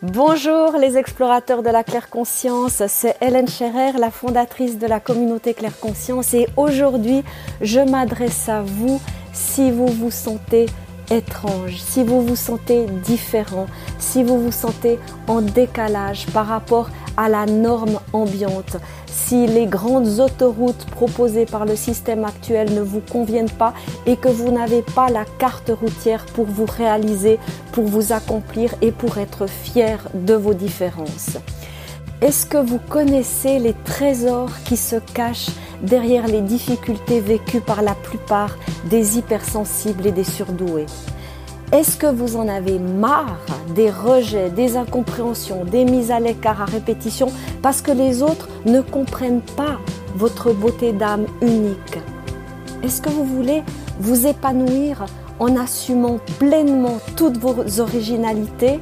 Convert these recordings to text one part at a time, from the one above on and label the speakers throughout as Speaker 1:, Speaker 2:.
Speaker 1: Bonjour les explorateurs de la claire conscience, c'est Hélène Scherer, la fondatrice de la communauté claire conscience. Et aujourd'hui je m'adresse à vous. Si vous vous sentez étrange, si vous vous sentez différent, si vous vous sentez en décalage par rapport à la norme ambiante, si les grandes autoroutes proposées par le système actuel ne vous conviennent pas et que vous n'avez pas la carte routière pour vous réaliser, pour vous accomplir et pour être fier de vos différences. Est-ce que vous connaissez les trésors qui se cachent derrière les difficultés vécues par la plupart des hypersensibles et des surdoués. Est-ce que vous en avez marre des rejets, des incompréhensions, des mises à l'écart à répétition parce que les autres ne comprennent pas votre beauté d'âme unique? Est-ce que vous voulez vous épanouir en assumant pleinement toutes vos originalités?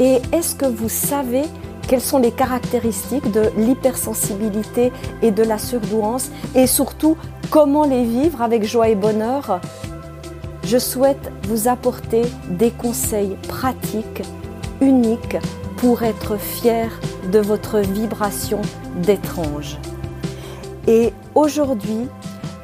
Speaker 1: Et est-ce que vous savez quelles sont les caractéristiques de l'hypersensibilité et de la surdouance et surtout comment les vivre avec joie et bonheur. Je souhaite vous apporter des conseils pratiques, uniques, pour être fier de votre vibration d'étrange. Et aujourd'hui,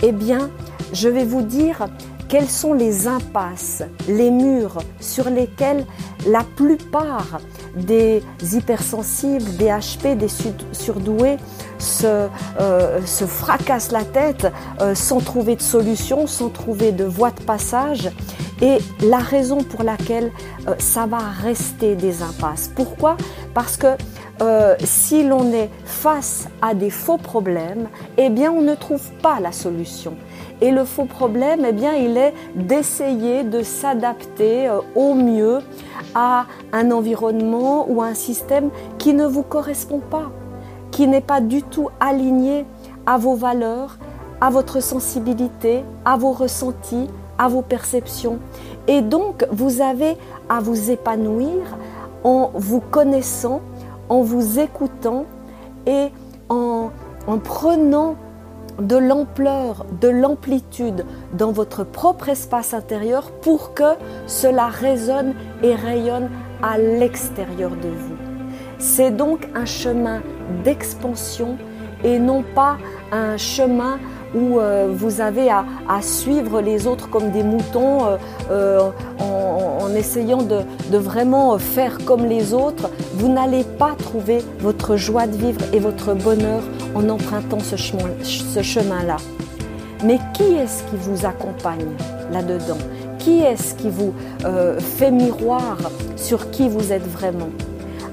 Speaker 1: eh bien, je vais vous dire quelles sont les impasses, les murs sur lesquels la plupart des hypersensibles, des HP, des surdoués se, euh, se fracassent la tête euh, sans trouver de solution, sans trouver de voie de passage. Et la raison pour laquelle euh, ça va rester des impasses. Pourquoi? Parce que si l'on est face à des faux problèmes, eh bien on ne trouve pas la solution. Et le faux problème, eh bien, il est d'essayer de s'adapter euh, au mieux à un environnement ou à un système qui ne vous correspond pas, qui n'est pas du tout aligné à vos valeurs, à votre sensibilité, à vos ressentis, à vos perceptions. Et donc, vous avez à vous épanouir en vous connaissant, en vous écoutant et en, en prenant de l'ampleur, de l'amplitude dans votre propre espace intérieur pour que cela résonne et rayonne à l'extérieur de vous. C'est donc un chemin d'expansion et non pas un chemin où euh, vous avez à, suivre les autres comme des moutons euh, euh, en, essayant de, vraiment faire comme les autres, vous n'allez pas trouver votre joie de vivre et votre bonheur en empruntant ce chemin-là. Mais qui est-ce qui vous accompagne là-dedans? Qui est-ce qui vous fait miroir sur qui vous êtes vraiment?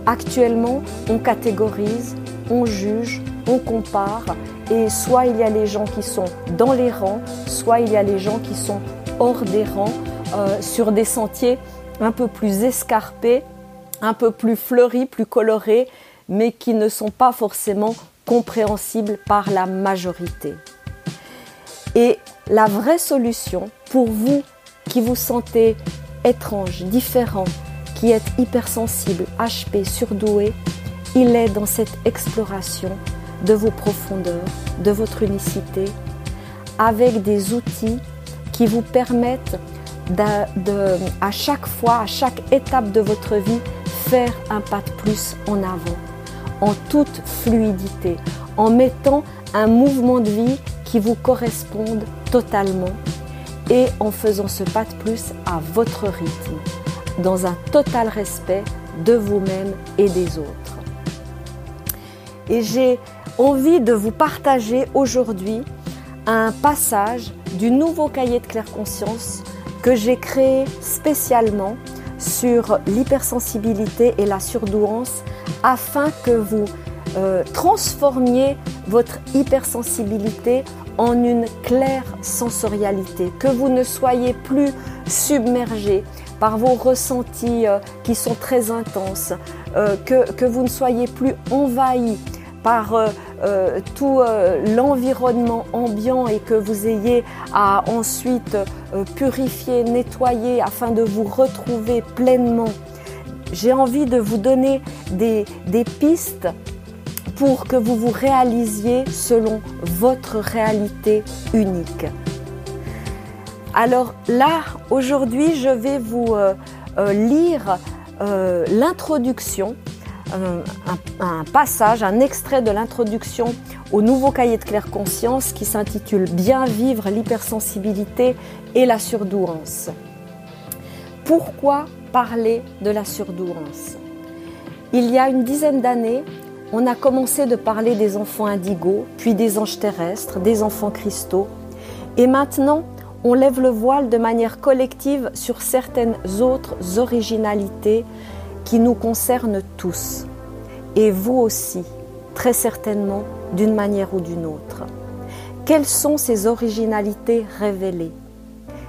Speaker 1: Actuellement, on catégorise, on juge, on compare et soit il y a les gens qui sont dans les rangs, soit il y a les gens qui sont hors des rangs, euh, sur des sentiers un peu plus escarpés, un peu plus fleuris, plus colorés, mais qui ne sont pas forcément compréhensibles par la majorité. Et la vraie solution pour vous qui vous sentez étrange, différent, qui êtes hypersensible, HP, surdoué, il est dans cette exploration de vos profondeurs, de votre unicité, avec des outils qui vous permettent à chaque fois, à chaque étape de votre vie, faire un pas de plus en avant, en toute fluidité, en mettant un mouvement de vie qui vous corresponde totalement et en faisant ce pas de plus à votre rythme, dans un total respect de vous-même et des autres. Et j'ai envie de vous partager aujourd'hui un passage du nouveau cahier de claire conscience que j'ai créé spécialement sur l'hypersensibilité et la surdouance afin que vous euh, transformiez votre hypersensibilité en une claire sensorialité, que vous ne soyez plus submergé par vos ressentis euh, qui sont très intenses, euh, que, que, vous ne soyez plus envahi par euh, euh, tout euh, l'environnement ambiant et que vous ayez à ensuite purifier, nettoyer afin de vous retrouver pleinement. J'ai envie de vous donner des, des pistes pour que vous vous réalisiez selon votre réalité unique. Alors là, aujourd'hui, je vais vous lire l'introduction, un, passage, un extrait de l'introduction au nouveau cahier de claire conscience qui s'intitule Bien vivre l'hypersensibilité et la surdouance. Pourquoi parler de la surdouance? Il y a une dizaine d'années, on a commencé de parler des enfants indigos, puis des anges terrestres, des enfants cristaux, et maintenant on lève le voile de manière collective sur certaines autres originalités qui nous concernent tous, et vous aussi, très certainement, d'une manière ou d'une autre. Quelles sont ces originalités révélées?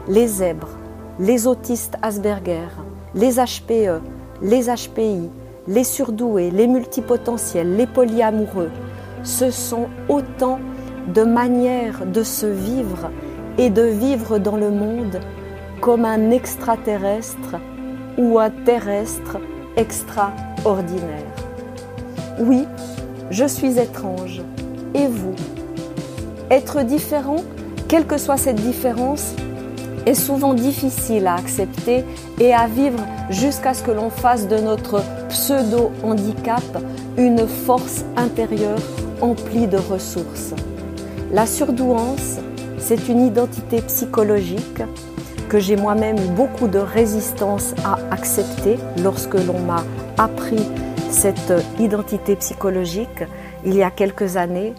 Speaker 1: Les zèbres, les autistes Asperger, les HPE, les HPI, les surdoués, les multipotentiels, les polyamoureux, ce sont autant de manières de se vivre et de vivre dans le monde comme un extraterrestre ou un terrestre extraordinaire. Oui, je suis étrange. Et vous? Être différent, quelle que soit cette différence, est souvent difficile à accepter et à vivre jusqu'à ce que l'on fasse de notre pseudo-handicap une force intérieure emplie de ressources. La surdouance, c'est une identité psychologique que j'ai moi-même eu beaucoup de résistance à accepter lorsque l'on m'a appris cette identité psychologique il y a quelques années.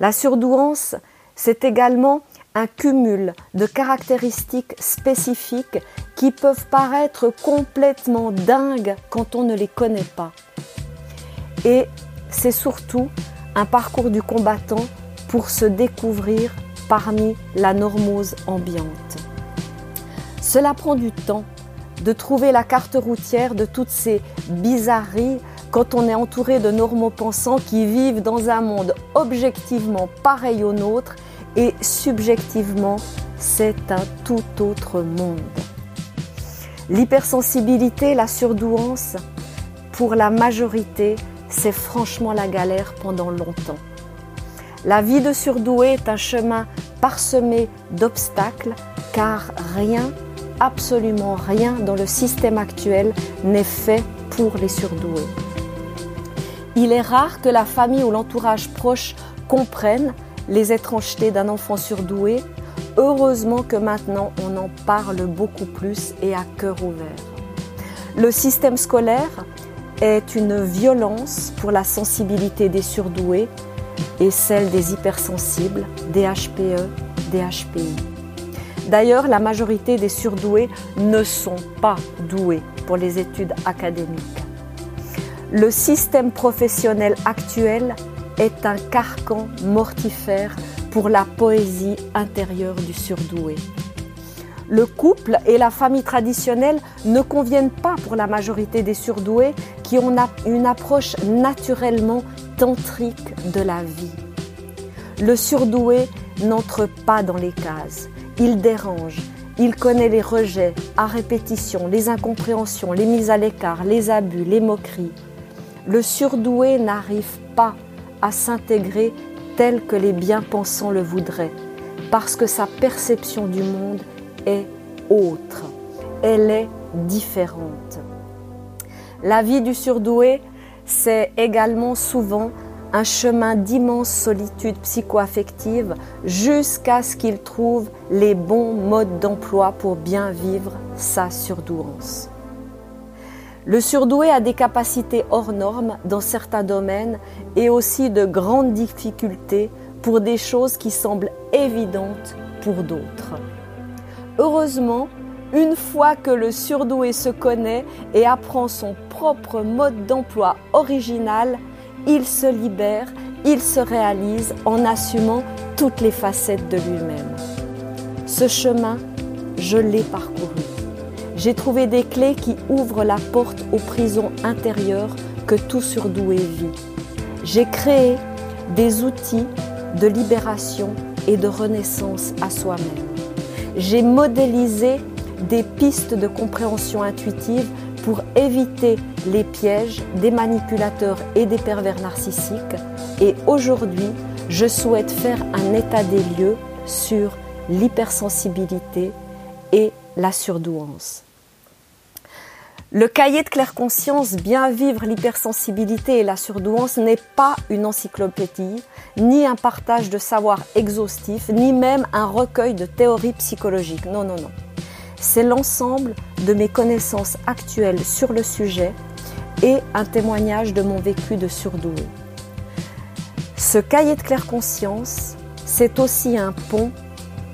Speaker 1: La surdouance, c'est également un cumul de caractéristiques spécifiques qui peuvent paraître complètement dingues quand on ne les connaît pas. Et c'est surtout un parcours du combattant pour se découvrir parmi la normose ambiante. Cela prend du temps de trouver la carte routière de toutes ces bizarreries quand on est entouré de normaux pensants qui vivent dans un monde objectivement pareil au nôtre et subjectivement c'est un tout autre monde. L'hypersensibilité, la surdouance, pour la majorité, c'est franchement la galère pendant longtemps. La vie de surdoué est un chemin parsemé d'obstacles car rien, absolument rien dans le système actuel n'est fait pour les surdoués. Il est rare que la famille ou l'entourage proche comprennent les étrangetés d'un enfant surdoué. Heureusement que maintenant on en parle beaucoup plus et à cœur ouvert. Le système scolaire est une violence pour la sensibilité des surdoués et celle des hypersensibles, des HPE, des HPI. D'ailleurs, la majorité des surdoués ne sont pas doués pour les études académiques. Le système professionnel actuel est un carcan mortifère pour la poésie intérieure du surdoué. Le couple et la famille traditionnelle ne conviennent pas pour la majorité des surdoués qui ont une approche naturellement tantrique de la vie. Le surdoué n'entre pas dans les cases, il dérange, il connaît les rejets à répétition, les incompréhensions, les mises à l'écart, les abus, les moqueries. Le surdoué n'arrive pas à s'intégrer tel que les bien-pensants le voudraient, parce que sa perception du monde est autre, elle est différente. La vie du surdoué, c'est également souvent un chemin d'immense solitude psycho-affective jusqu'à ce qu'il trouve les bons modes d'emploi pour bien vivre sa surdouance. Le surdoué a des capacités hors normes dans certains domaines et aussi de grandes difficultés pour des choses qui semblent évidentes pour d'autres. Heureusement, une fois que le surdoué se connaît et apprend son propre mode d'emploi original, il se libère, il se réalise en assumant toutes les facettes de lui-même. Ce chemin, je l'ai parcouru j'ai trouvé des clés qui ouvrent la porte aux prisons intérieures que tout surdoué vit. J'ai créé des outils de libération et de renaissance à soi-même. J'ai modélisé des pistes de compréhension intuitive pour éviter les pièges des manipulateurs et des pervers narcissiques. Et aujourd'hui, je souhaite faire un état des lieux sur l'hypersensibilité et la surdouance. Le cahier de claire conscience Bien vivre l'hypersensibilité et la surdouance n'est pas une encyclopédie, ni un partage de savoir exhaustif, ni même un recueil de théories psychologiques. Non, non, non. C'est l'ensemble de mes connaissances actuelles sur le sujet et un témoignage de mon vécu de surdoué. Ce cahier de claire conscience, c'est aussi un pont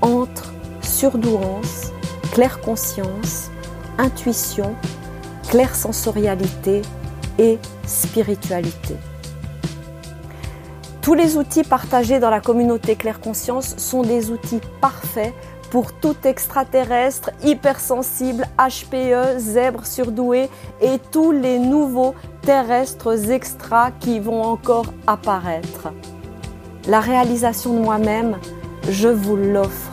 Speaker 1: entre surdouance, claire conscience, intuition sensorialité et spiritualité. Tous les outils partagés dans la communauté Claire Conscience sont des outils parfaits pour tout extraterrestre, hypersensible, HPE, zèbre surdoué et tous les nouveaux terrestres extras qui vont encore apparaître. La réalisation de moi-même, je vous l'offre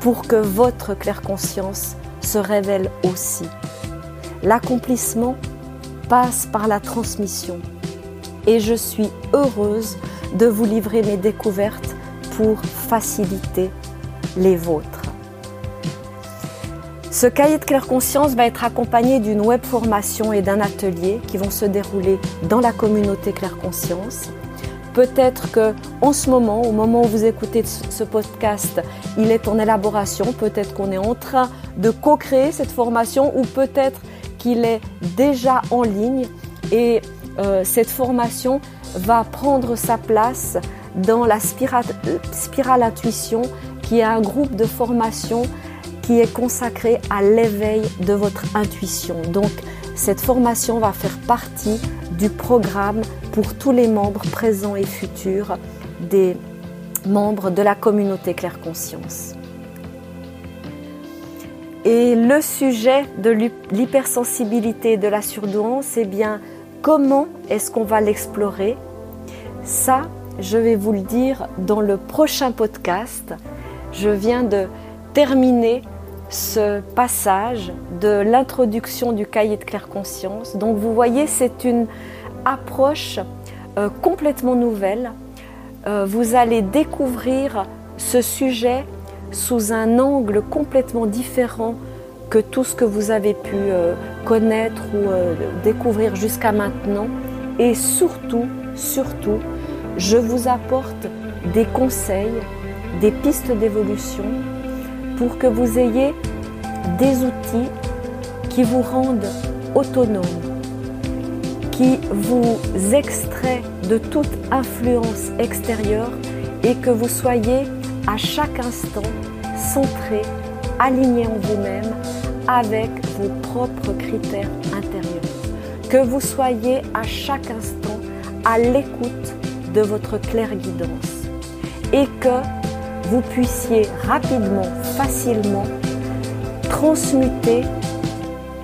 Speaker 1: pour que votre claire conscience se révèle aussi. L'accomplissement passe par la transmission et je suis heureuse de vous livrer mes découvertes pour faciliter les vôtres. Ce cahier de claire conscience va être accompagné d'une web formation et d'un atelier qui vont se dérouler dans la communauté Claire Conscience. Peut-être que en ce moment, au moment où vous écoutez ce podcast, il est en élaboration, peut-être qu'on est en train de co-créer cette formation ou peut-être qu'il est déjà en ligne et euh, cette formation va prendre sa place dans la spirale, spirale Intuition qui est un groupe de formation qui est consacré à l'éveil de votre intuition. Donc cette formation va faire partie du programme pour tous les membres présents et futurs des membres de la communauté Claire Conscience. Et le sujet de l'hypersensibilité de la surdouance, c'est bien comment est-ce qu'on va l'explorer? Ça, je vais vous le dire dans le prochain podcast. Je viens de terminer ce passage de l'introduction du cahier de claire conscience. Donc vous voyez, c'est une approche euh, complètement nouvelle. Euh, vous allez découvrir ce sujet sous un angle complètement différent que tout ce que vous avez pu euh, connaître ou découvrir jusqu'à maintenant. Et surtout, surtout, je vous apporte des conseils, des pistes d'évolution pour que vous ayez des outils qui vous rendent autonome, qui vous extraient de toute influence extérieure et que vous soyez à chaque instant centré, aligné en vous-même avec vos propres critères intérieurs. Que vous soyez à chaque instant à l'écoute de votre claire guidance et que vous puissiez rapidement, facilement transmuter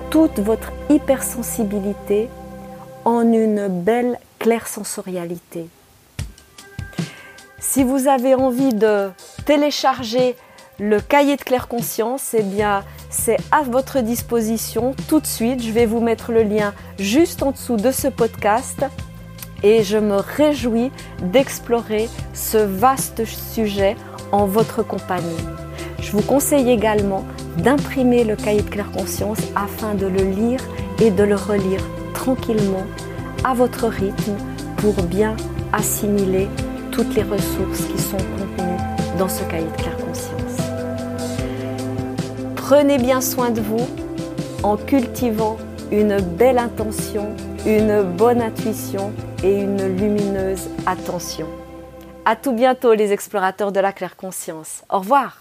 Speaker 1: toute votre hypersensibilité en une belle claire sensorialité. Si vous avez envie de télécharger le cahier de claire conscience, eh bien, c'est à votre disposition tout de suite. Je vais vous mettre le lien juste en dessous de ce podcast et je me réjouis d'explorer ce vaste sujet en votre compagnie. Je vous conseille également d'imprimer le cahier de claire conscience afin de le lire et de le relire tranquillement à votre rythme pour bien assimiler toutes les ressources qui sont contenues dans ce cahier de claire conscience. Prenez bien soin de vous en cultivant une belle intention, une bonne intuition et une lumineuse attention. À tout bientôt les explorateurs de la claire conscience. Au revoir.